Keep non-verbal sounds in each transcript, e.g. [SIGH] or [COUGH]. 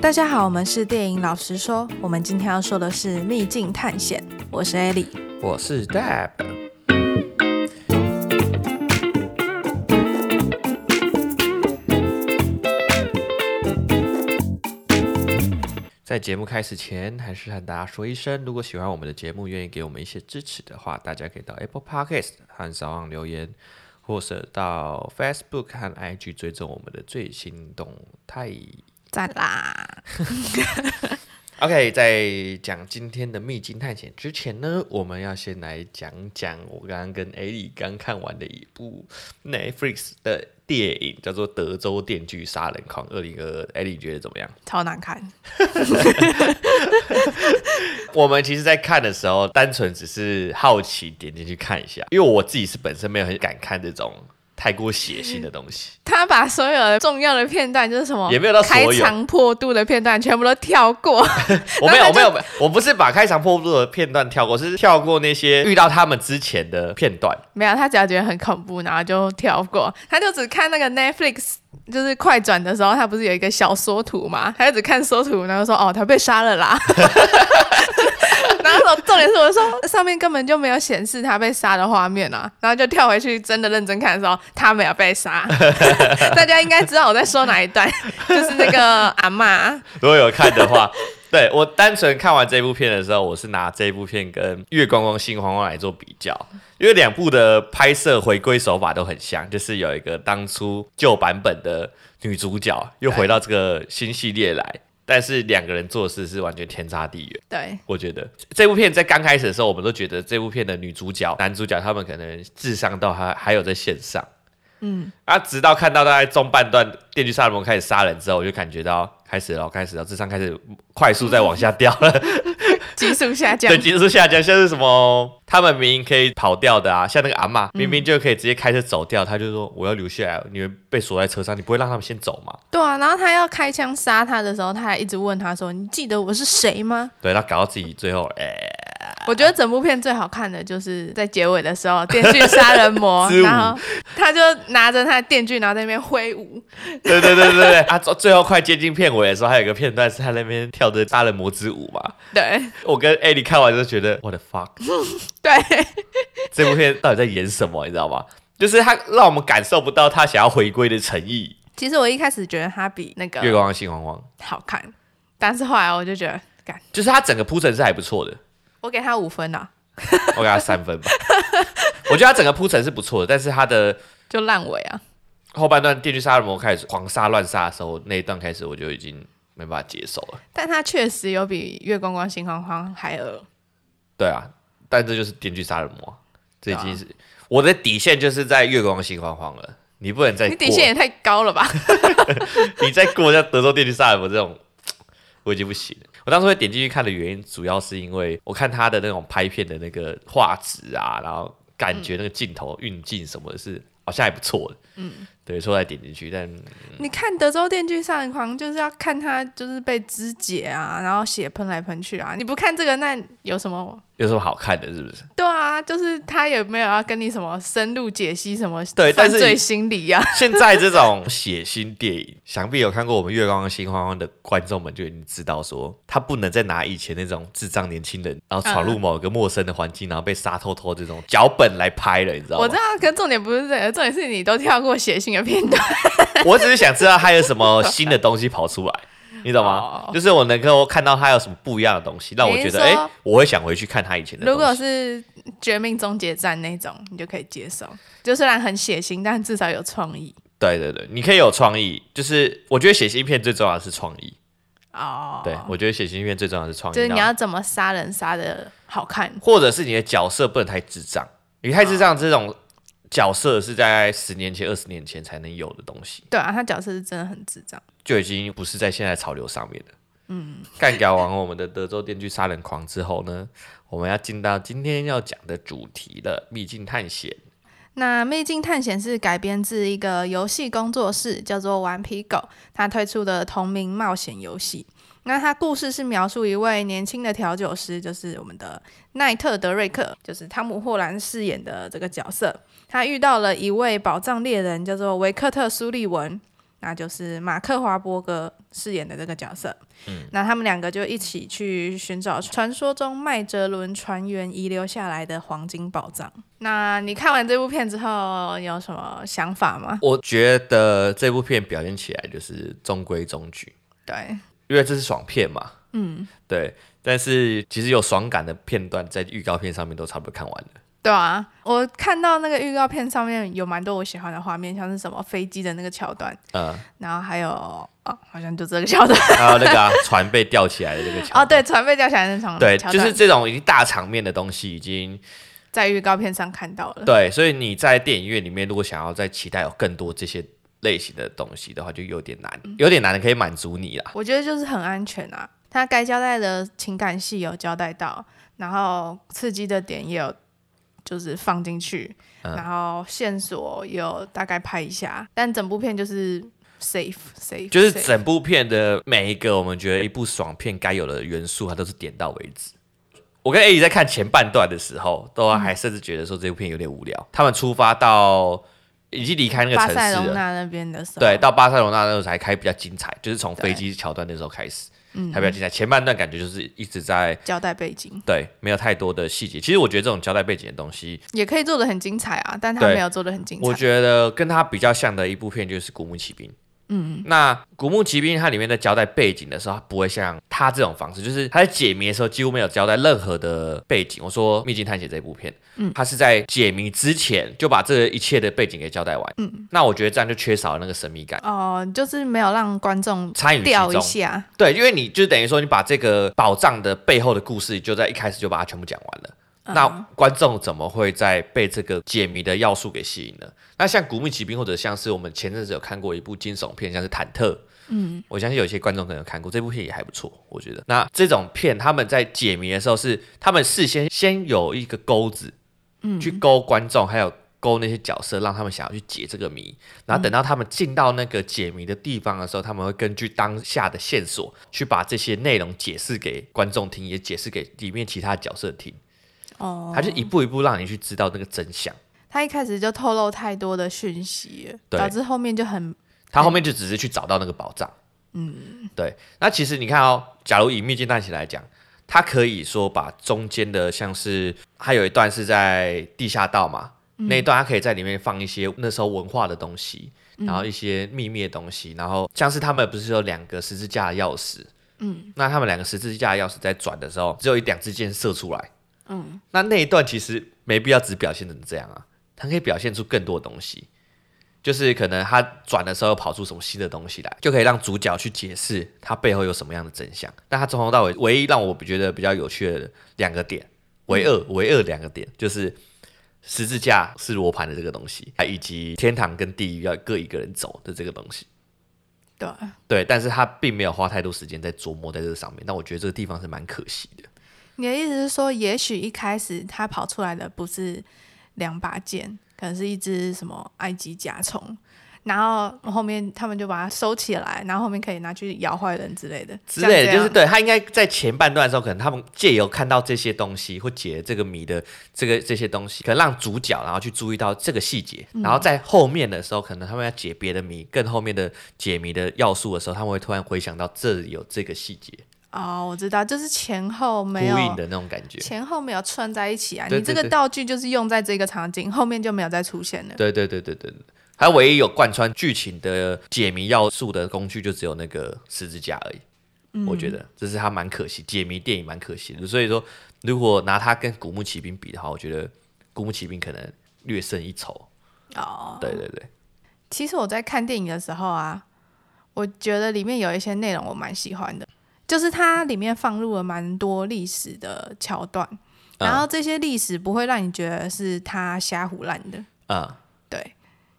大家好，我们是电影老实说，我们今天要说的是《秘境探险》。我是艾莉，我是 Deb。在节目开始前，还是和大家说一声，如果喜欢我们的节目，愿意给我们一些支持的话，大家可以到 Apple Podcast 和 SoundOn 留言，或者到 Facebook 和 IG 追踪我们的最新动态。赞啦！[LAUGHS] OK，在讲今天的秘境探险之前呢，我们要先来讲讲我刚刚跟艾莉刚看完的一部 Netflix 的电影，叫做《德州电锯杀人狂》二零二二。艾莉觉得怎么样？超难看。[LAUGHS] 我们其实，在看的时候，单纯只是好奇点进去看一下，因为我自己是本身没有很敢看这种。太过血腥的东西，他把所有的重要的片段，就是什么也没有到开肠破肚的片段，全部都跳过。[LAUGHS] 我没有，我没有，我不是把开肠破肚的片段跳过，是跳过那些遇到他们之前的片段。没有，他只要觉得很恐怖，然后就跳过。他就只看那个 Netflix，就是快转的时候，他不是有一个小缩图嘛？他就只看缩图，然后说：“哦，他被杀了啦。[LAUGHS] ”重点是我说上面根本就没有显示他被杀的画面啊，然后就跳回去真的认真看的时候，他没有被杀。[LAUGHS] 大家应该知道我在说哪一段，[LAUGHS] 就是那个阿妈。如果有看的话，对，我单纯看完这部片的时候，我是拿这部片跟《月光光心慌慌》来做比较，因为两部的拍摄回归手法都很像，就是有一个当初旧版本的女主角又回到这个新系列来。但是两个人做事是完全天差地远。对，我觉得这部片在刚开始的时候，我们都觉得这部片的女主角、男主角他们可能智商都还还有在线上。嗯，啊，直到看到大概中半段电锯杀人魔开始杀人之后，我就感觉到开始了，开始了，智商开始快速在往下掉了。[LAUGHS] 急速下降，[LAUGHS] 对，急速下降，像是什么，他们明明可以跑掉的啊，像那个阿嬷，明明就可以直接开车走掉，嗯、他就说我要留下来，你们被锁在车上，你不会让他们先走吗？对啊，然后他要开枪杀他的时候，他还一直问他说：“你记得我是谁吗？”对，他搞到自己最后，哎、欸。我觉得整部片最好看的就是在结尾的时候，电锯杀人魔，[LAUGHS] 然后他就拿着他的电锯，然后在那边挥舞。对对对对对，啊，最后快接近片尾的时候，还有一个片段是他那边跳的杀人魔之舞嘛。对，我跟艾莉看完就觉得，我的 fuck，[LAUGHS] 对，这部片到底在演什么？你知道吗？就是他让我们感受不到他想要回归的诚意。其实我一开始觉得他比那个月光心慌慌好看，但是后来我就觉得，干，就是他整个铺陈是还不错的。我给他五分啊，我给他三分吧。[LAUGHS] 我觉得他整个铺陈是不错的，但是他的就烂尾啊。后半段电锯杀人魔开始狂杀乱杀的时候，那一段开始我就已经没办法接受了。但他确实有比月光光心慌慌还恶。对啊，但这就是电锯杀人魔，这已经是、啊、我的底线，就是在月光光心慌慌了。你不能再，你底线也太高了吧？[LAUGHS] 你再过像德州电锯杀人魔这种，[TSK] 我已经不行了。我当时会点进去看的原因，主要是因为我看他的那种拍片的那个画质啊，然后感觉那个镜头运镜什么的是好像还不错的。嗯，对，所以才点进去。但、嗯、你看《德州电锯杀人狂》，就是要看他就是被肢解啊，然后血喷来喷去啊。你不看这个，那有什么？有什么好看的，是不是？对啊，就是他有没有要跟你什么深入解析什么对犯罪心理啊？[LAUGHS] 现在这种血腥电影，想必有看过我们《月光心慌慌》的观众们就已经知道，说他不能再拿以前那种智障年轻人，然后闯入某个陌生的环境，然后被杀透透这种脚本来拍了，你知道吗？我知道，可重点不是这个，重点是你都跳过血腥的片段。[LAUGHS] 我只是想知道他有什么新的东西跑出来。你懂吗？Oh. 就是我能够看到他有什么不一样的东西，让我觉得，哎、欸，我会想回去看他以前的。如果是《绝命终结战》那种，你就可以接受。就虽然很血腥，但至少有创意。对对对，你可以有创意。就是我觉得写新片最重要的是创意。哦。Oh. 对，我觉得写新片最重要的是创意。就是你要怎么杀人杀的好看，或者是你的角色不能太智障。你太智障这种。Oh. 角色是在十年前、二十年前才能有的东西。对啊，他角色是真的很智障，就已经不是在现在潮流上面的。嗯，干掉完我们的德州电锯杀人狂之后呢，我们要进到今天要讲的主题了——秘境探险。那秘境探险是改编自一个游戏工作室叫做顽皮狗，他推出的同名冒险游戏。那他故事是描述一位年轻的调酒师，就是我们的奈特·德瑞克，就是汤姆·霍兰饰演的这个角色。他遇到了一位宝藏猎人，叫做维克特·苏利文。那就是马克华伯格饰演的这个角色。嗯，那他们两个就一起去寻找传说中麦哲伦船员遗留下来的黄金宝藏。那你看完这部片之后有什么想法吗？我觉得这部片表现起来就是中规中矩。对，因为这是爽片嘛。嗯，对。但是其实有爽感的片段在预告片上面都差不多看完了。对啊，我看到那个预告片上面有蛮多我喜欢的画面，像是什么飞机的那个桥段，嗯，然后还有哦，好像就这个桥段，还有那个、啊、船被吊起来的这个桥段，哦，对，船被吊起来的那场，对，就是这种已经大场面的东西已经在预告片上看到了。对，所以你在电影院里面如果想要再期待有更多这些类型的东西的话，就有点难，有点难的可以满足你啦。我觉得就是很安全啊，他该交代的情感戏有交代到，然后刺激的点也有。就是放进去，嗯，然后线索有大概拍一下，但整部片就是 safe safe，就是整部片的每一个我们觉得一部爽片该有的元素，它都是点到为止。我跟 A 在看前半段的时候，都还甚至觉得说这部片有点无聊。嗯、他们出发到已经离开那个城市了，巴塞隆那那边的时候，对，到巴塞罗那那时候才开比较精彩，就是从飞机桥段那时候开始。嗯，还比较精彩。前半段感觉就是一直在交代背景，对，没有太多的细节。其实我觉得这种交代背景的东西也可以做的很精彩啊，但他没有做的很精彩。我觉得跟他比较像的一部片就是《古墓奇兵》。嗯，那《古墓奇兵》它里面在交代背景的时候，它不会像他这种方式，就是他在解谜的时候几乎没有交代任何的背景。我说《秘境探险》这部片，嗯，他是在解谜之前就把这一切的背景给交代完。嗯，那我觉得这样就缺少了那个神秘感。哦，就是没有让观众参与掉一下。对，因为你就等于说你把这个宝藏的背后的故事就在一开始就把它全部讲完了。那观众怎么会在被这个解谜的要素给吸引呢？那像《古墓奇兵》或者像是我们前阵子有看过一部惊悚片，像是《忐忑》，嗯，我相信有些观众可能有看过这部片，也还不错，我觉得。那这种片他们在解谜的时候是，他们事先先有一个钩子，嗯，去勾观众，还有勾那些角色，让他们想要去解这个谜。然后等到他们进到那个解谜的地方的时候，他们会根据当下的线索，去把这些内容解释给观众听，也解释给里面其他角色听。哦，他就一步一步让你去知道那个真相。他一开始就透露太多的讯息，导致后面就很……他后面就只是去找到那个宝藏。嗯，对。那其实你看哦，假如以《秘境探险》来讲，他可以说把中间的像是，还有一段是在地下道嘛，嗯、那一段他可以在里面放一些那时候文化的东西，然后一些秘密的东西，然后像是他们不是有两个十字架的钥匙？嗯，那他们两个十字架的钥匙在转的时候，只有一两支箭射出来。嗯，那那一段其实没必要只表现成这样啊，它可以表现出更多的东西，就是可能他转的时候跑出什么新的东西来，就可以让主角去解释他背后有什么样的真相。但他从头到尾唯一让我觉得比较有趣的两个点，唯二唯二两个点，就是十字架是罗盘的这个东西，以及天堂跟地狱要各一个人走的这个东西。对对，但是他并没有花太多时间在琢磨在这个上面，但我觉得这个地方是蛮可惜的。你的意思是说，也许一开始他跑出来的不是两把剑，可能是一只什么埃及甲虫，然后后面他们就把它收起来，然后后面可以拿去咬坏人之类的。之类的，就是对他应该在前半段的时候，可能他们借由看到这些东西或解这个谜的这个这些东西，可能让主角然后去注意到这个细节，嗯，然后在后面的时候，可能他们要解别的谜，更后面的解谜的要素的时候，他们会突然回想到这里有这个细节。哦，我知道，就是前后没有呼应的那种感觉，前后没有串在一起啊。对对对，你这个道具就是用在这个场景，后面就没有再出现了。对对对对对，还有唯一有贯穿剧情的解谜要素的工具，就只有那个十字架而已。嗯、我觉得这是它蛮可惜，解谜电影蛮可惜的。所以说，如果拿它跟《古墓奇兵》比的话，我觉得《古墓奇兵》可能略胜一筹。哦，对对对。其实我在看电影的时候啊，我觉得里面有一些内容我蛮喜欢的。就是它里面放入了蛮多历史的桥段，然后这些历史不会让你觉得是他瞎胡乱的。嗯，对，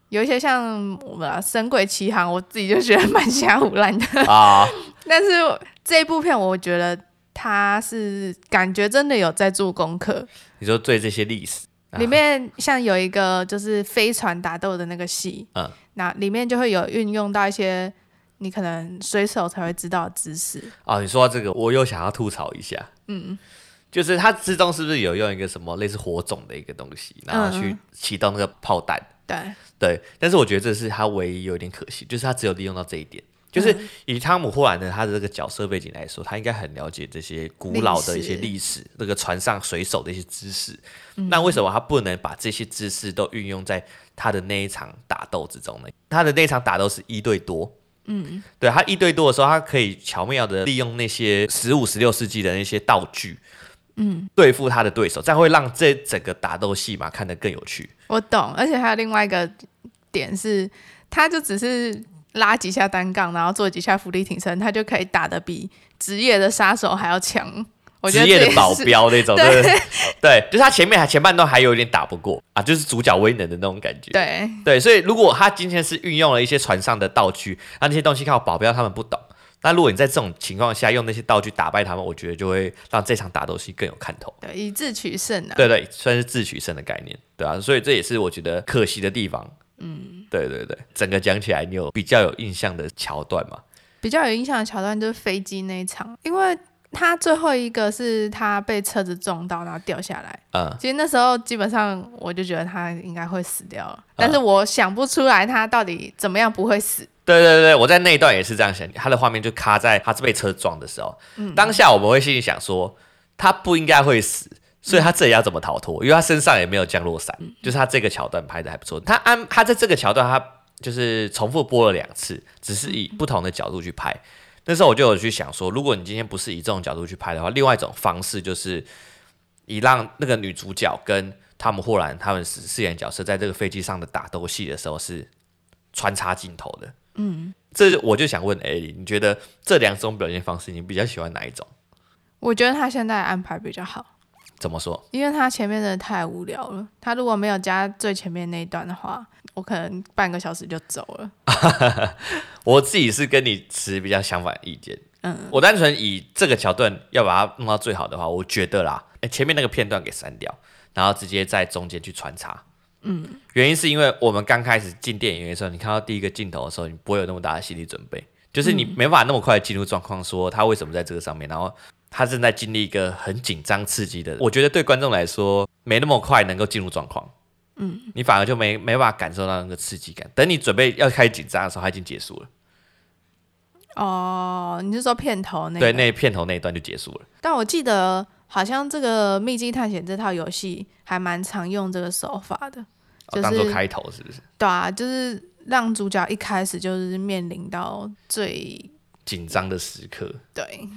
有一些像我们《神鬼奇航》，我自己就觉得蛮瞎胡乱的啊。[LAUGHS] 但是这一部片，我觉得他是感觉真的有在做功课。你说对这些历史里面，像有一个就是飞船打斗的那个戏，嗯，那里面就会有运用到一些。你可能随手才会知道的知识哦。你说到这个，我又想要吐槽一下。嗯，就是它之中是不是有用一个什么类似火种的一个东西，然后去启动那个炮弹？对对，但是我觉得这是他唯一有点可惜，就是他只有利用到这一点。就是以汤姆·霍兰的他的这个角色背景来说，他应该很了解这些古老的一些历史，这个船上水手的一些知识。那为什么他不能把这些知识都运用在他的那一场打斗之中呢？他的那一场打斗是一对多，嗯，对，他一对多的时候，他可以巧妙的利用那些十五、十六世纪的那些道具，嗯，对付他的对手，这样会让这整个打斗戏嘛看得更有趣。我懂，而且还有另外一个点是，他就只是。拉几下单杠，然后做几下浮力挺身，他就可以打得比职业的杀手还要强。职业的保镖那种，对 [LAUGHS] 对，[LAUGHS] 对，就是他前面还前半段还有一点打不过啊，就是主角威能的那种感觉。对对，所以如果他今天是运用了一些船上的道具，那那些东西靠保镖他们不懂。那如果你在这种情况下用那些道具打败他们，我觉得就会让这场打斗戏更有看头。对，以智取胜啊。对对，算是智取胜的概念，对啊，所以这也是我觉得可惜的地方。嗯，对对对，整个讲起来，你有比较有印象的桥段吗？比较有印象的桥段就是飞机那一场，因为他最后一个是他被车子撞到，然后掉下来。嗯，其实那时候基本上我就觉得他应该会死掉但是我想不出来他到底怎么样不会死。对对对，我在那一段也是这样想，他的画面就卡在他是被车撞的时候，嗯，当下我们会心里想说，他不应该会死。所以他这里要怎么逃脱？因为他身上也没有降落伞，就是他这个桥段拍的还不错。他安他在这个桥段，他就是重复播了两次，只是以不同的角度去拍。那时候我就有去想说，如果你今天不是以这种角度去拍的话，另外一种方式就是以让那个女主角跟汤姆·霍兰他们饰饰演角色在这个飞机上的打斗戏的时候是穿插镜头的。嗯，这我就想问艾莉，你觉得这两种表现方式，你比较喜欢哪一种？我觉得他现在安排比较好。怎么说？因为他前面的太无聊了。他如果没有加最前面那一段的话，我可能半个小时就走了。[LAUGHS] 我自己是跟你持比较相反的意见。嗯，我单纯以这个桥段要把它弄到最好的话，我觉得啦，欸、前面那个片段给删掉，然后直接在中间去穿插。嗯，原因是因为我们刚开始进电影院的时候，你看到第一个镜头的时候，你不会有那么大的心理准备，就是你没办法那么快进入状况，说他为什么在这个上面，然后。他正在经历一个很紧张刺激的，我觉得对观众来说没那么快能够进入状况，嗯，你反而就没没办法感受到那个刺激感。等你准备要开始紧张的时候，它已经结束了。哦，你是说片头那？对，那片头那一段就结束了。但我记得好像这个《秘境探险》这套游戏还蛮常用这个手法的，就是、哦、当做开头是不是？对啊，就是让主角一开始就是面临到最紧张的时刻。对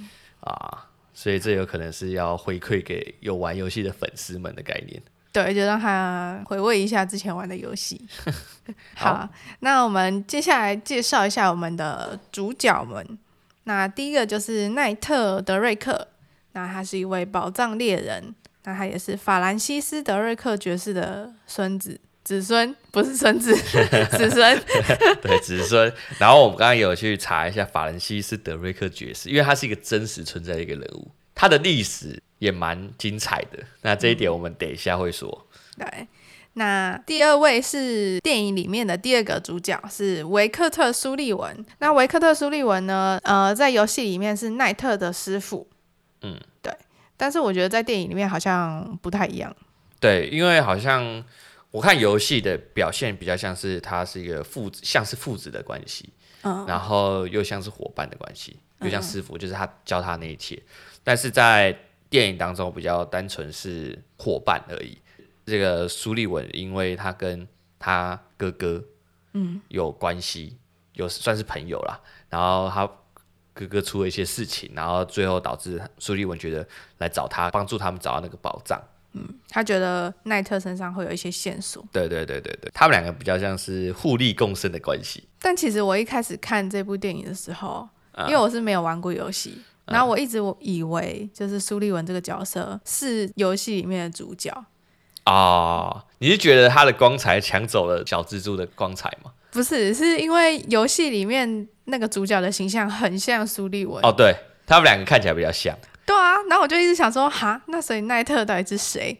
啊。所以这有可能是要回馈给有玩游戏的粉丝们的概念。对，就让他回味一下之前玩的游戏。[LAUGHS] 好，好，那我们接下来介绍一下我们的主角们。那第一个就是奈特·德瑞克，那他是一位宝藏猎人，那他也是法兰西斯·德瑞克爵士的孙子。子孙不是孙子，[LAUGHS] 子孙 [LAUGHS] 对子孙。然后我们刚刚有去查一下法兰西斯·德瑞克爵士，因为他是一个真实存在的一个人物，他的历史也蛮精彩的。那这一点我们等一下会说。嗯、对，那第二位是电影里面的第二个主角是维克特·苏利文。那维克特·苏利文呢？呃，在游戏里面是奈特的师傅。嗯，对。但是我觉得在电影里面好像不太一样。对，因为好像。我看游戏的表现比较像是他是一个父子，像是父子的关系，嗯，然后又像是伙伴的关系，又像师傅，就是他教他那一切。但是在电影当中比较单纯是伙伴而已。这个苏立文，因为他跟他哥哥，嗯，有关系，有算是朋友啦。然后他哥哥出了一些事情，然后最后导致苏立文觉得来找他，帮助他们找到那个宝藏。嗯，他觉得奈特身上会有一些线索。对对对对对，他们两个比较像是互利共生的关系。但其实我一开始看这部电影的时候，嗯、因为我是没有玩过游戏，嗯、然后我一直我以为就是苏立文这个角色是游戏里面的主角。哦，你是觉得他的光彩抢走了小蜘蛛的光彩吗？不是，是因为游戏里面那个主角的形象很像苏立文。哦，对，他们两个看起来比较像。对啊，然后我就一直想说，哈，那所以奈特到底是谁？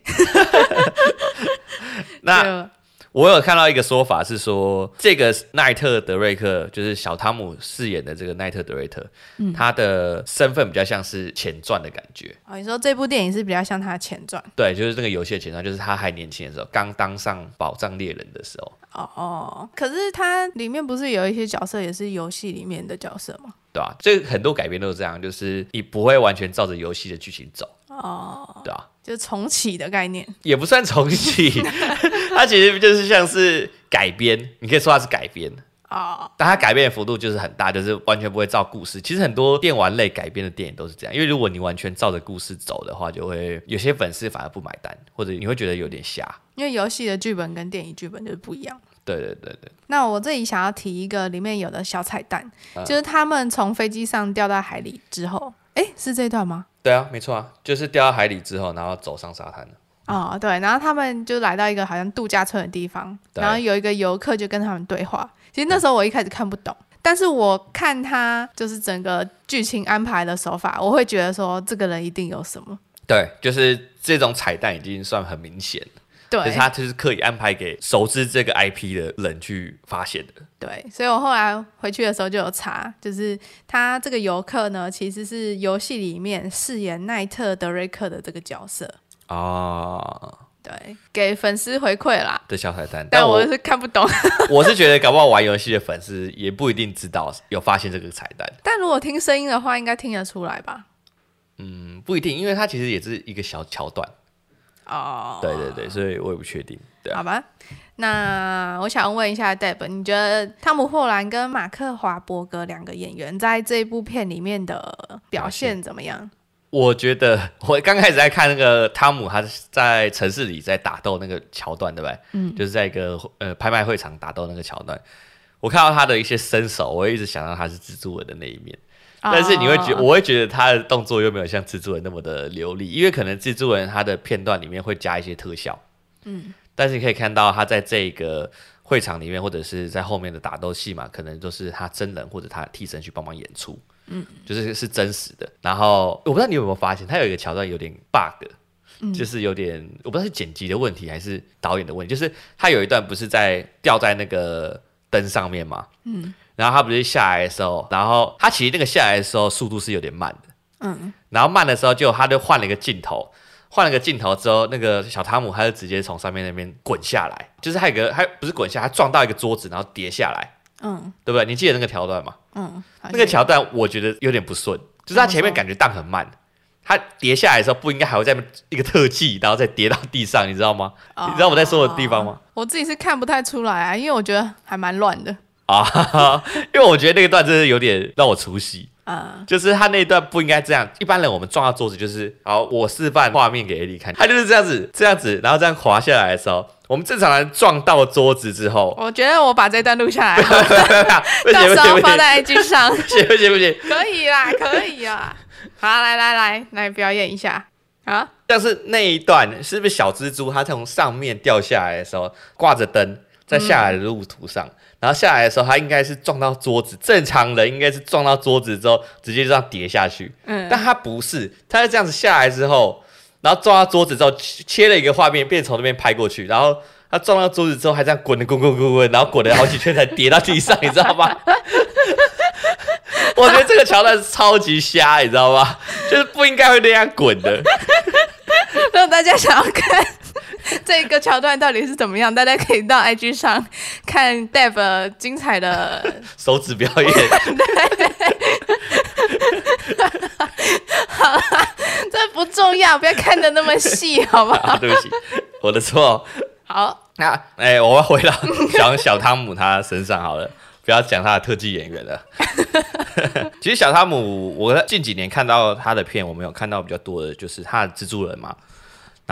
[LAUGHS] 那我有看到一个说法是说，这个奈特德瑞克就是小汤姆饰演的这个奈特德瑞特，嗯，他的身份比较像是前传的感觉。哦，你说这部电影是比较像他的前传？对，就是这个游戏的前传，就是他还年轻的时候，刚当上宝藏猎人的时候。哦哦，可是他里面不是有一些角色也是游戏里面的角色吗？对啊，这很多改编都是这样，就是你不会完全照着游戏的剧情走。哦，对啊，就是重启的概念，也不算重启，[LAUGHS] 它其实就是像是改编，你可以说它是改编哦，但它改编的幅度就是很大，就是完全不会照故事。其实很多电玩类改编的电影都是这样，因为如果你完全照着故事走的话，就会有些粉丝反而不买单，或者你会觉得有点瞎。因为游戏的剧本跟电影剧本就是不一样。对对对对。那我这里想要提一个里面有的小彩蛋，嗯、就是他们从飞机上掉到海里之后，哎，是这一段吗？对啊，没错啊，就是掉到海里之后，然后走上沙滩。哦，对，然后他们就来到一个好像度假村的地方，然后有一个游客就跟他们对话。其实那时候我一开始看不懂，嗯、但是我看他就是整个剧情安排的手法，我会觉得说这个人一定有什么。对，就是这种彩蛋已经算很明显。对，就是他就是刻意安排给熟知这个 IP 的人去发现的。对，所以我后来回去的时候就有查，就是他这个游客呢，其实是游戏里面饰演奈特德瑞克的这个角色。哦，对，给粉丝回馈啦的小彩蛋，但我是看不懂。[LAUGHS] 我是觉得搞不好玩游戏的粉丝也不一定知道有发现这个彩蛋。但如果听声音的话，应该听得出来吧？嗯，不一定，因为它其实也是一个小桥段。哦，对对对，所以我也不确定。对，好吧。那我想问一下 Deb，你觉得汤姆·霍兰跟马克·华伯格两个演员在这部片里面的表现怎么样？我觉得 [LAUGHS] 我刚开始在看那个汤姆，他在城市里在打斗那个桥段，对不对？嗯，就是在一个呃拍卖会场打斗那个桥段，我看到他的一些身手，我会一直想到他是蜘蛛人的那一面。但是你会觉，我会觉得他的动作又没有像蜘蛛人那么的流利，因为可能蜘蛛人他的片段里面会加一些特效，嗯，但是你可以看到他在这个会场里面或者是在后面的打斗戏嘛，可能都是他真人或者他替身去帮忙演出，嗯，就是是真实的。然后我不知道你有没有发现，它有一个桥段有点 bug，嗯，就是有点我不知道是剪辑的问题还是导演的问题，就是他有一段不是在吊在那个灯上面嘛，嗯。然后他不是下来的时候，然后他其实那个下来的时候速度是有点慢的，嗯，然后慢的时候就他就换了一个镜头，换了个镜头之后，那个小汤姆他就直接从上面那边滚下来，就是他有个他不是滚下，他撞到一个桌子然后跌下来，嗯，对不对？你记得那个桥段吗？嗯，那个桥段我觉得有点不顺，就是他前面感觉荡很慢，他跌下来的时候不应该还会在一个特技，然后再跌到地上，你知道吗？哦，你知道我在说的地方吗？我自己是看不太出来啊，因为我觉得还蛮乱的。啊，因为我觉得那个段真的有点让我出戏啊，就是他那一段不应该这样。一般人我们撞到桌子就是，好，我示范画面给 Ellie 看，他就是这样子，这样子，然后这样滑下来的时候，我们正常人撞到桌子之后，我觉得我把这段录下来，[LAUGHS] 到时候放在 IG 上，[LAUGHS] 不行不行不行，可以啦，可以啊，好，来来来来表演一下。啊。但是那一段是不是小蜘蛛它从上面掉下来的时候，挂着灯在下来的路途上？嗯然后下来的时候，他应该是撞到桌子。正常人应该是撞到桌子之后，直接就这样跌下去。嗯，但他不是，他是这样子下来之后，然后撞到桌子之后，切了一个画面，变从那边拍过去。然后他撞到桌子之后，还这样滚的滚滚滚滚，然后滚了好几圈才跌到地上，你知道吗？[LAUGHS] 我觉得这个桥段是超级瞎，你知道吗？就是不应该会那样滚的。[LAUGHS] 让大家想要看。[LAUGHS] 这个桥段到底是怎么样？大家可以到 IG 上看 Deb 精彩的 [LAUGHS] 手指表演。[LAUGHS] 对，好，这不重要，不要看的那么细，好不好？对不起，我的错。好，那哎，我要回到小小汤姆他身上好了，不要讲他的特技演员了。其实小汤姆，我近几年看到他的片，我没有看到比较多的就是他的蜘蛛人嘛。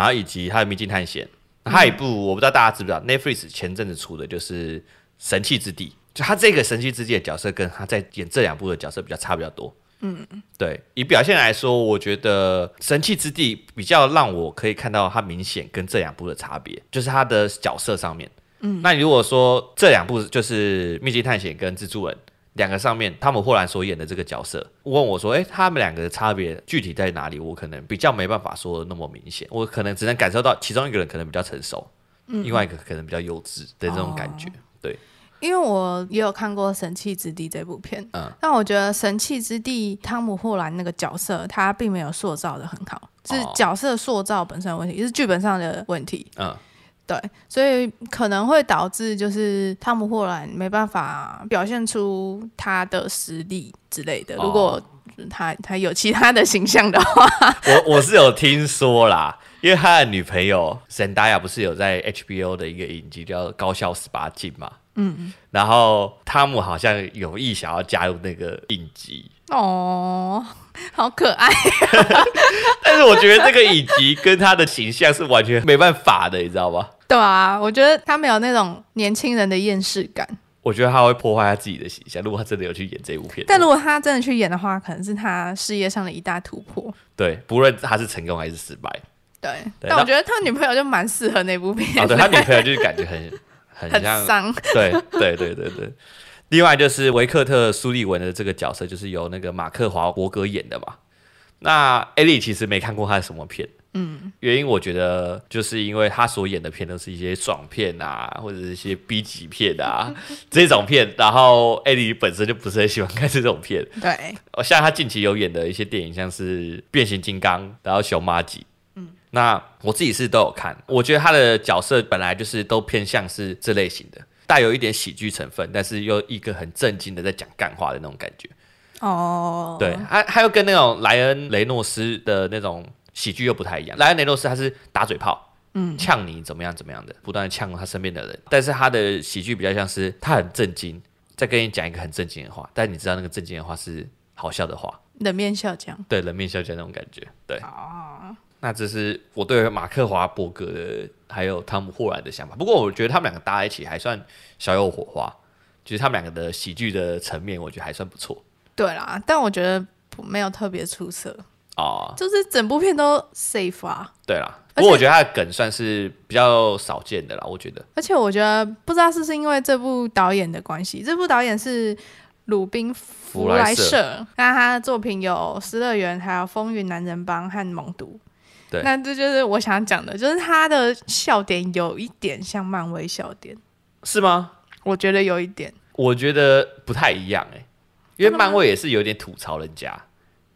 然后以及他的《秘境探险》，还有一部我不知道大家知不知道，Netflix 前阵子出的就是《神器之地》，就他这个神器之地的角色跟他在演这两部的角色比较差比较多。嗯，对，以表现来说，我觉得《神器之地》比较让我可以看到他明显跟这两部的差别，就是他的角色上面。嗯，那如果说这两部就是《秘境探险》跟《蜘蛛人》。两个上面，汤姆·霍兰所演的这个角色，问我说：“诶，他们两个的差别具体在哪里？”我可能比较没办法说的那么明显，我可能只能感受到其中一个人可能比较成熟，嗯、另外一个可能比较幼稚的这种感觉。哦、对，因为我也有看过《神器之地》这部片，嗯，但我觉得《神器之地》汤姆·霍兰那个角色他并没有塑造的很好，是角色塑造本身的问题，是剧本上的问题。嗯。对，所以可能会导致就是汤姆·霍兰没办法表现出他的实力之类的。如果他他有其他的形象的话，[LAUGHS] 我我是有听说啦，因为他的女朋友沈达雅不是有在 HBO 的一个影集叫《高校十八禁》嘛？嗯，然后汤姆好像有意想要加入那个影集。哦，好可爱。[LAUGHS] 但是我觉得这个影集跟他的形象是完全没办法的，你知道吗？对啊，我觉得他没有那种年轻人的厌世感。我觉得他会破坏他自己的形象。如果他真的有去演这部片，但如果他真的去演的话，可能是他事业上的一大突破。对，不论他是成功还是失败。对，对但我觉得他女朋友就蛮适合那部片。哦，对他女朋友就是感觉很 [LAUGHS] 很像很丧。对对对对对。另外就是维克特·苏利文的这个角色，就是由那个马克·华伯格演的嘛。那艾莉其实没看过他的什么片。嗯，原因我觉得就是因为他所演的片都是一些爽片啊，[LAUGHS] 或者是一些 B 级片啊 [LAUGHS] 这种片，然后艾莉本身就不是很喜欢看这种片。对，像他近期有演的一些电影，像是变形金刚，然后熊妈吉。嗯，那我自己是都有看，我觉得他的角色本来就是都偏向是这类型的，带有一点喜剧成分，但是又一个很正经的在讲干话的那种感觉。哦，对，还还有跟那种莱恩雷诺斯的那种。喜剧又不太一样，莱恩雷诺斯他是打嘴炮，嗯，呛你怎么样怎么样的，不断的呛他身边的人。但是他的喜剧比较像是他很震惊，在跟你讲一个很震惊的话，但你知道那个震惊的话是好笑的话，冷面笑匠，对，冷面笑匠那种感觉，对。哦，那这是我对马克华伯格的还有汤姆霍兰的想法。不过我觉得他们两个搭在一起还算小有火花，就是他们两个的喜剧的层面，我觉得还算不错。对啦，但我觉得没有特别出色。哦，就是整部片都 safe 啊。对啦，不过我觉得他的梗算是比较少见的啦，我觉得。而且我觉得不知道是不是因为这部导演的关系，这部导演是鲁宾弗莱舍，那他的作品有《失乐园》、还有《风云男人帮》和《猛毒》。对，那这就是我想讲的，就是他的笑点有一点像漫威笑点，是吗？我觉得有一点，我觉得不太一样哎、欸，因为漫威也是有点吐槽人家。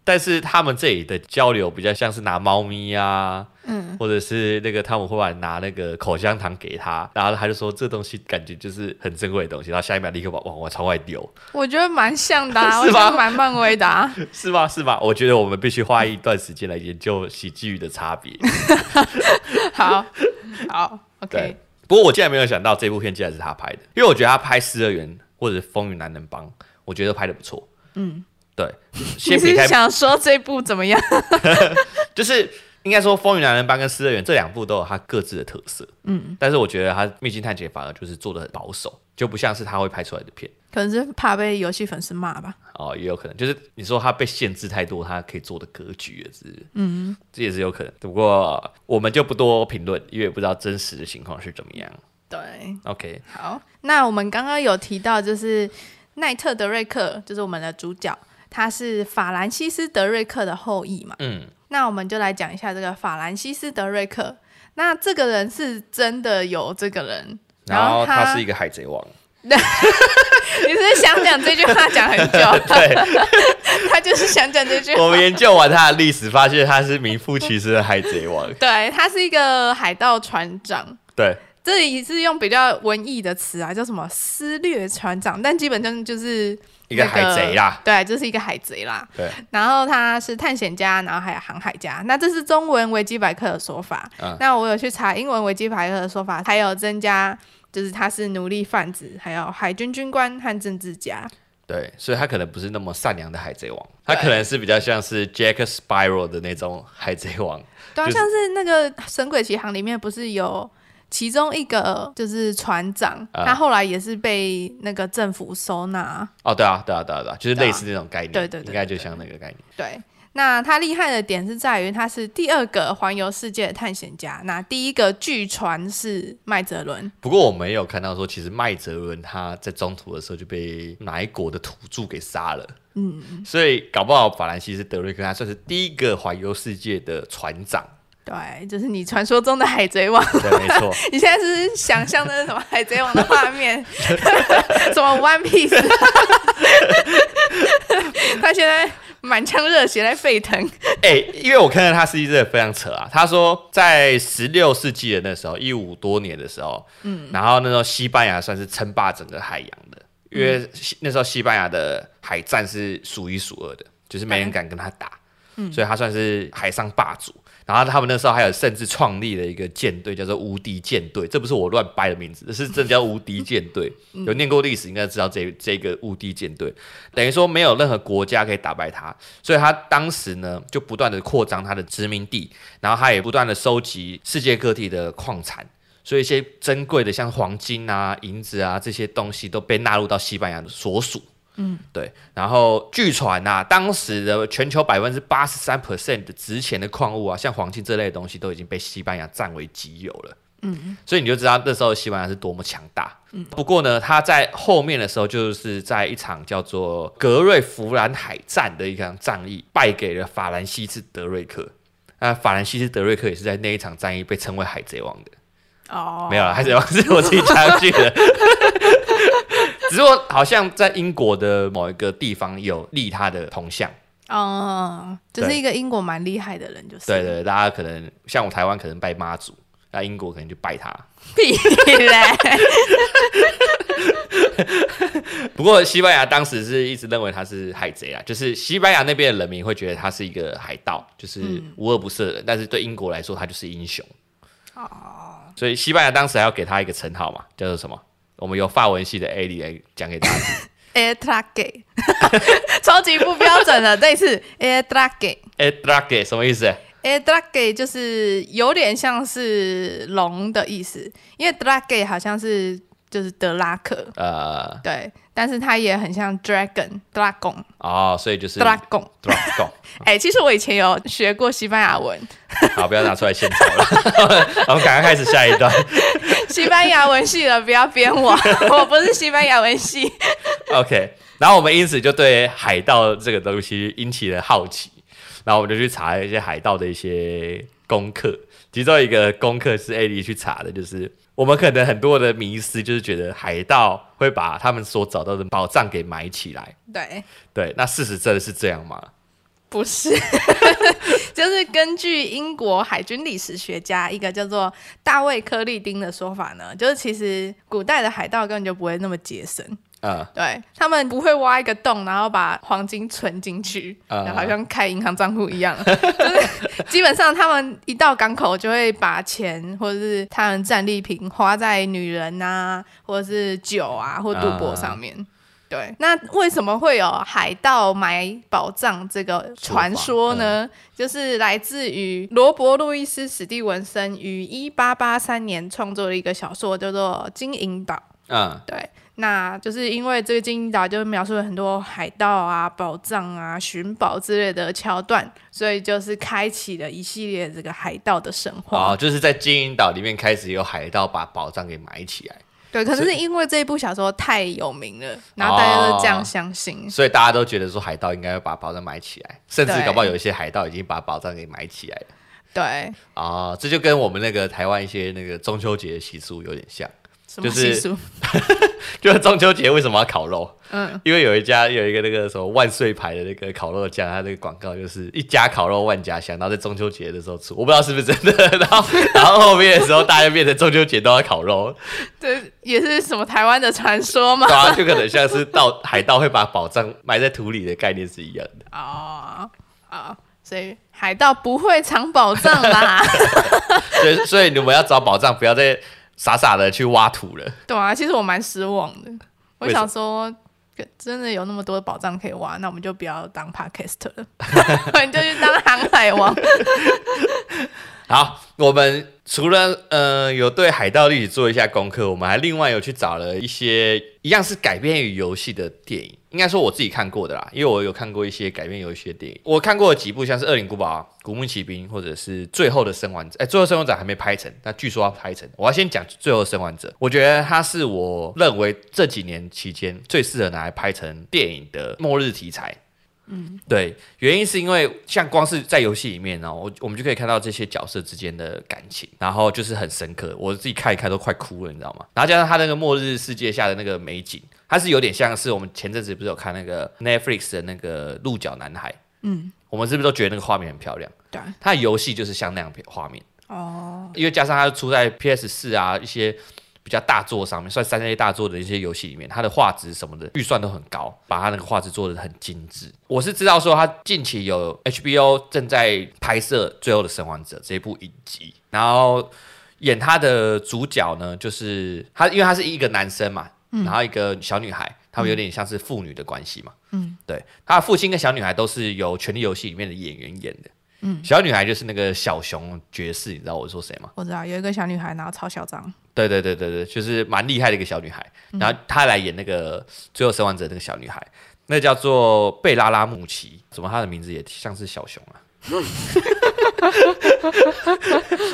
但是他们这里的交流比较像是拿猫咪啊，嗯，或者是那个汤姆·会把拿那个口香糖给他，然后他就说这东西感觉就是很珍贵的东西，然后下一秒立刻把往往窗外丢。我觉得蛮像的、啊，[LAUGHS] 是吧？蛮漫威的、啊，是吧？是吧？我觉得我们必须花一段时间来研究喜剧的差别。[LAUGHS] 好，好，[LAUGHS] OK。不过我竟然没有想到这部片竟然是他拍的，因为我觉得他拍《失乐园》或者是《风云男人帮》，我觉得拍的不错。嗯。对，[LAUGHS] 先你是想说这部怎么样？[LAUGHS] 就是应该说《风云男人帮》跟《失乐园》这两部都有它各自的特色，嗯，但是我觉得它《秘境探险》反而就是做的很保守，就不像是他会拍出来的片，可能是怕被游戏粉丝骂吧。哦，也有可能，就是你说他被限制太多，他可以做的格局也是，嗯，这也是有可能。不过我们就不多评论，因为不知道真实的情况是怎么样。对，OK，好，那我们刚刚有提到，就是奈特·德瑞克，就是我们的主角。他是法兰西斯·德瑞克的后裔嘛？嗯，那我们就来讲一下这个法兰西斯·德瑞克。那这个人是真的有这个人，然后他，是一个海贼王。[LAUGHS] 你是，是想讲这句话讲很久？[LAUGHS] 对，[LAUGHS] 他就是想讲这句话。我们研究完他的历史，发现他是名副其实的海贼王。对，他是一个海盗船长。对，这里是用比较文艺的词啊，叫什么“私掠船长”，但基本上就是。一个海贼啦，对，这、就是一个海贼啦。对，然后他是探险家，然后还有航海家。那这是中文维基百科的说法。嗯，那我有去查英文维基百科的说法，还有增加，就是他是奴隶贩子，还有海军军官和政治家。对，所以他可能不是那么善良的海贼王，他可能是比较像是 Jack Sparrow 的那种海贼王。对、就是，像是那个《神鬼奇航》里面不是有。其中一个就是船长，他、嗯、后来也是被那个政府收纳。哦，对啊，对啊，对啊，对啊，就是类似那种概念。对对对，应该就像那个概念。对，那他厉害的点是在于他是第二个环游世界的探险家。那第一个巨船是麦哲伦。不过我没有看到说，其实麦哲伦他在中途的时候就被哪一国的土著给杀了。嗯，所以搞不好法兰西斯德瑞克他算是第一个环游世界的船长。对，就是你传说中的海贼王。对，没错。[LAUGHS] 你现在是想象的是什么海贼王的画面？[LAUGHS] 什么 One Piece？[LAUGHS] 他现在满腔热血在沸腾。哎、欸，因为我看到他实际真的非常扯啊。他说，在十六世纪的那时候，一五多年的时候，嗯，然后那时候西班牙算是称霸整个海洋的，因为那时候西班牙的海战是数一数二的，就是没人敢跟他打。嗯，所以他算是海上霸主。然后他们那时候还有甚至创立了一个舰队，叫做无敌舰队。这不是我乱掰的名字，这是真叫无敌舰队。有念过历史应该知道这这个无敌舰队，等于说没有任何国家可以打败他。所以他当时呢就不断的扩张他的殖民地，然后他也不断的收集世界各地的矿产，所以一些珍贵的像黄金啊、银子啊这些东西都被纳入到西班牙的所属。嗯，对。然后据传呐、啊，当时的全球百分之八十三 percent 的值钱的矿物啊，像黄金这类的东西，都已经被西班牙占为己有了。嗯，所以你就知道那时候西班牙是多么强大。嗯，不过呢，他在后面的时候，就是在一场叫做格瑞弗兰海战的一场战役，败给了法兰西斯德瑞克。那法兰西斯德瑞克也是在那一场战役被称为海贼王的。哦，没有了，海贼王是我自己加上去的。[LAUGHS] 只是我好像在英国的某一个地方有立他的铜像哦，就是一个英国蛮厉害的人，就是对，对对，大家可能像我台湾可能拜妈祖，那英国可能就拜他。屁嘞！[LAUGHS] 不过西班牙当时是一直认为他是海贼啊，就是西班牙那边的人民会觉得他是一个海盗，就是无恶不赦的，嗯，但是对英国来说他就是英雄哦，所以西班牙当时还要给他一个称号嘛，叫做什么？我们有法文系的 Ali 来讲给大家听。e t r a g e 超级不标准的，这一次 e t r a g e e t r a g e 什么意思 e t r a g e 就是有点像是龙的意思，因为 d r a g e 好像是就是德拉克，呃，对。但是他也很像 dragon，dragon 哦，所以就是 dragon，dragon。[LAUGHS] 哎、欸，其实我以前有学过西班牙文。[LAUGHS] 好，不要拿出来献丑了。[LAUGHS] 我们赶快开始下一段。西班牙文系的不要编我，我不是西班牙文系。OK，然后我们因此就对海盗这个东西引起了好奇，然后我们就去查一些海盗的一些功课。其中一个功课是 Ali 去查的，就是。我们可能很多的迷思就是觉得海盗会把他们所找到的宝藏给埋起来。对对，那事实真的是这样吗？不是，[LAUGHS] 就是根据英国海军历史学家一个叫做大卫·柯利丁的说法呢，就是其实古代的海盗根本就不会那么节省。嗯，对，他们不会挖一个洞，然后把黄金存进去，嗯，然后好像开银行账户一样。[LAUGHS] 就是基本上他们一到港口就会把钱或者是他们战利品花在女人啊，或者是酒啊或赌博上面。嗯。对，那为什么会有海盗埋宝藏这个传说呢？就是来自于罗伯·路易斯·史蒂文森于一八八三年创作的一个小说，叫做《金银岛》。嗯，对。那就是因为这个金银岛就描述了很多海盗啊、宝藏啊、寻宝之类的桥段，所以就是开启了一系列这个海盗的神话。哦，就是在金银岛里面开始有海盗把宝藏给埋起来。对，可能是因为这一部小说太有名了，然后大家都这样相信，哦，所以大家都觉得说海盗应该要把宝藏埋起来，甚至搞不好有一些海盗已经把宝藏给埋起来了。对，啊，哦，这就跟我们那个台湾一些那个中秋节的习俗有点像。就是，[LAUGHS] 就是中秋节为什么要烤肉？嗯，因为有一家有一个那个什么万岁牌的那个烤肉酱，它那个广告就是一家烤肉万家香，然后在中秋节的时候出，我不知道是不是真的。然后，然后后面的时候，大家变成中秋节都要烤肉。对也是什么台湾的传说嘛？对啊，就可能像是盗海盗会把宝藏埋在土里的概念是一样的。哦，啊，所以海盗不会藏宝藏啦。[LAUGHS] 所以，所以你们要找宝藏，不要再。傻傻的去挖土了，对啊，其实我蛮失望的。我想说，真的有那么多宝藏可以挖，那我们就不要当 Podcaster 了，[LAUGHS] 我们就去当航海王。好，我们除了呃有对海盗历史做一下功课，我们还另外有去找了一些一样是改编于游戏的电影。应该说我自己看过的啦，因为我有看过一些改编游戏的电影。我看过几部，像是《恶灵古堡》《古墓奇兵》，或者是《最后的生还者》。哎，《最后生还者》还没拍成，但据说要拍成。我要先讲《最后生还者》，我觉得它是我认为这几年期间最适合拿来拍成电影的末日题材。嗯，对，原因是因为像光是在游戏里面呢，我我们就可以看到这些角色之间的感情，然后就是很深刻，我自己看一看都快哭了，你知道吗？然后加上他那个末日世界下的那个美景，它是有点像是我们前阵子不是有看那个 Netflix 的那个鹿角男孩，嗯，我们是不是都觉得那个画面很漂亮？对，他的游戏就是像那样画面哦，因为加上它出在 PS 四啊一些。比较大作上面，算三 A 大作的一些游戏里面，它的画质什么的预算都很高，把它那个画质做得很精致。我是知道说，他近期有 HBO 正在拍摄《最后的生还者》这一部影集，然后演他的主角呢，就是他，因为他是一个男生嘛，嗯、然后一个小女孩，他们有点像是父女的关系嘛，嗯，对，他的父亲跟小女孩都是由《权力游戏》里面的演员演的。嗯，小女孩就是那个小熊爵士，你知道我说谁吗？我知道有一个小女孩，然后超嚣张。对对对对对，就是蛮厉害的一个小女孩。嗯、然后她来演那个《最后生还者》那个小女孩，那、叫做贝拉拉穆奇。怎么她的名字也像是小熊啊？[LAUGHS]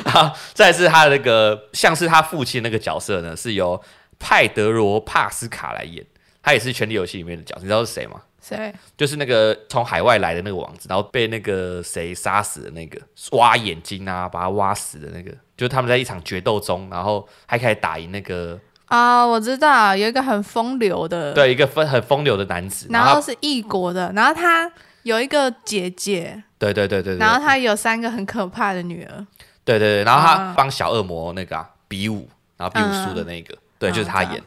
好，再是她的那个像是她父亲那个角色呢，是由派德罗帕斯卡来演，他也是《权力游戏》里面的角色，你知道是谁吗？谁？就是那个从海外来的那个王子，然后被那个谁杀死的那个，挖眼睛啊，把他挖死的那个，就是他们在一场决斗中，然后还可以打赢那个啊，我知道有一个很风流的，对，一个风很风流的男子，然后是异国的，然后他有一个姐姐，对对对对，然后他有三个很可怕的女儿，对对对，然后他帮小恶魔那个、啊、比武，然后比武输的那个，嗯、对，就是他演。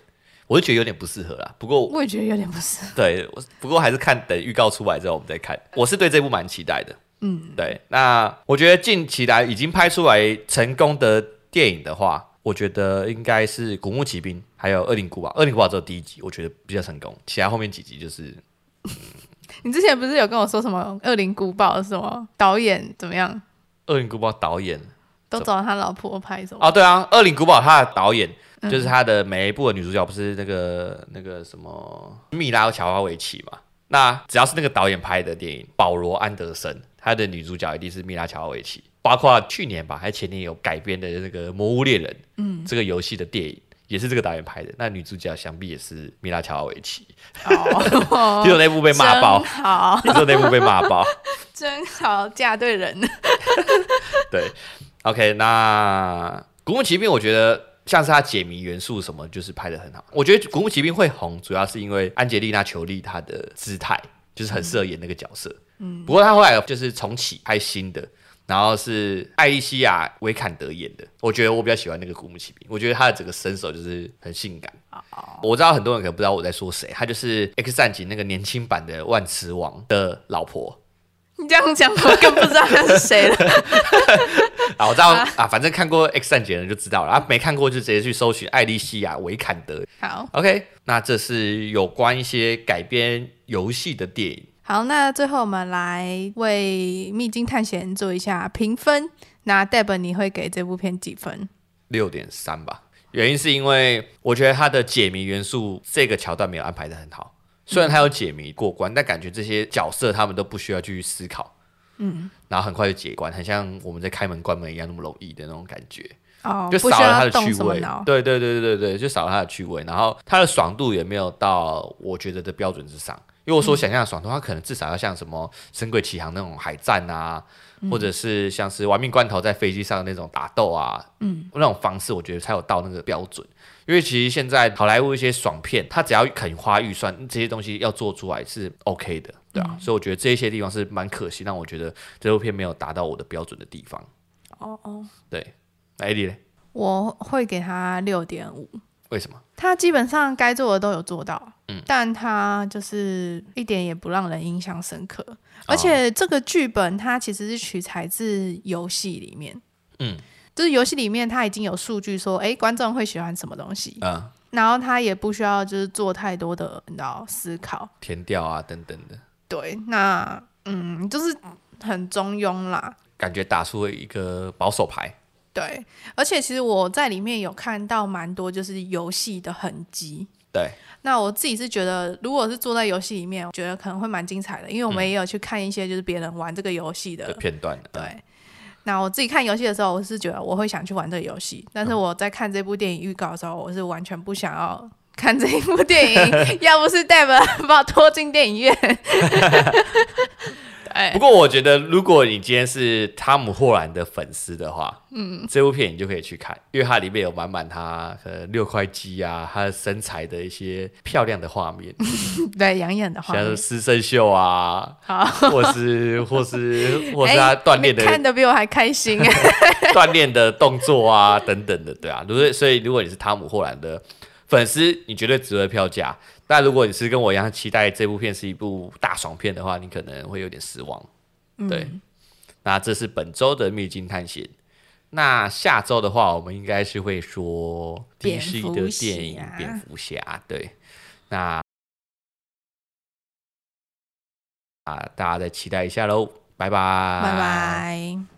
我就觉得有点不适合啦，不过我也觉得有点不适合。对，不过还是看等预告出来之后我们再看。我是对这部蛮期待的。嗯，对。那我觉得近期来已经拍出来成功的电影的话，我觉得应该是《古墓奇兵》还有《恶灵古堡》。《恶灵古堡》只有第一集，我觉得比较成功，其他后面几集就是……嗯、[LAUGHS] 你之前不是有跟我说什么《恶灵古堡》什么导演怎么样？《恶灵古堡》导演都找他老婆拍什么？哦，对啊，《恶灵古堡》他的导演。就是他的每一部的女主角不是那个那个什么蜜拉乔瓦维奇嘛？那只要是那个导演拍的电影，保罗安德森，他的女主角一定是蜜拉乔瓦维奇。包括去年吧，还前年有改编的那个《魔物猎人》，嗯，这个游戏的电影也是这个导演拍的。那女主角想必也是蜜拉乔瓦维奇。哦，[LAUGHS] 结果 [LAUGHS] 那部被骂爆，好，结果那部被骂爆，真好，嫁对人。[LAUGHS] 对，OK，那《古墓奇兵》我觉得。像是他解谜元素什么，就是拍的很好。我觉得《古墓奇兵》会红，主要是因为安吉丽娜·裘丽她的姿态，就是很适合演那个角色。嗯，不过她后来就是重启拍新的，然后是艾莉西亚·维坎德演的。我觉得我比较喜欢那个《古墓奇兵》，我觉得他的整个身手就是很性感。哦，我知道很多人可能不知道我在说谁，她就是《X 战警》那个年轻版的万磁王的老婆。你这样讲，我更不知道他是谁了。[LAUGHS] 啊，我知道啊，啊，反正看过《X 战警》的人就知道了啊，没看过就直接去搜寻艾莉西亚·维坎德。好，OK，那这是有关一些改编游戏的电影。好，那最后我们来为《秘境探险》做一下评分。那 Deb，你会给这部片几分？六点三吧。原因是因为我觉得它的解谜元素这个桥段没有安排的很好。虽然他有解谜过关，但感觉这些角色他们都不需要去思考，嗯，然后很快就解关，很像我们在开门关门一样那么容易的那种感觉，哦，就少了他的趣味，对对对对对，就少了他的趣味，然后他的爽度也没有到我觉得的标准之上，因为我所想象的爽度，他可能至少要像什么《神鬼奇航》那种海战啊，或者是像是《玩命关头》在飞机上那种打斗啊，嗯，那种方式，我觉得才有到那个标准。因为其实现在好莱坞一些爽片，它只要肯花预算，这些东西要做出来是 OK 的，对啊，嗯、所以我觉得这些地方是蛮可惜，让我觉得这部片没有达到我的标准的地方。哦哦，对，那 Eddie 呢？我会给他六点五。为什么？他基本上该做的都有做到，嗯，但他就是一点也不让人印象深刻，而且这个剧本它其实是取材自游戏里面，嗯。就是游戏里面他已经有数据说，哎，观众会喜欢什么东西，嗯，然后他也不需要就是做太多的你知道思考，填调啊等等的。对，那嗯，就是很中庸啦，感觉打出了一个保守牌。对，而且其实我在里面有看到蛮多就是游戏的痕迹。对，那我自己是觉得，如果是坐在游戏里面，我觉得可能会蛮精彩的，因为我们也有去看一些就是别人玩这个游戏的，的片段。对。那我自己看游戏的时候，我是觉得我会想去玩这个游戏，但是我在看这部电影预告的时候，我是完全不想要看这一部电影，[LAUGHS] 要不是 Deb 把我拖进电影院。[LAUGHS] 不过我觉得，如果你今天是汤姆·霍兰的粉丝的话，嗯，这部片你就可以去看，因为它里面有满满他呃六块肌啊，他的身材的一些漂亮的画面，[LAUGHS] 对，养眼的画面，像是私生秀啊，好，或是或是或是 [LAUGHS] 他锻炼的，欸、看的比我还开心，[LAUGHS] 锻炼的动作啊等等的，对啊，所以所以如果你是汤姆·霍兰的粉丝，你绝对值得票价。但如果你是跟我一样期待这部片是一部大爽片的话，你可能会有点失望。对，嗯、那这是本周的秘境探险。那下周的话，我们应该是会说迪士尼的电影《蝙蝠侠》。对，那啊，大家再期待一下喽，拜拜，拜拜。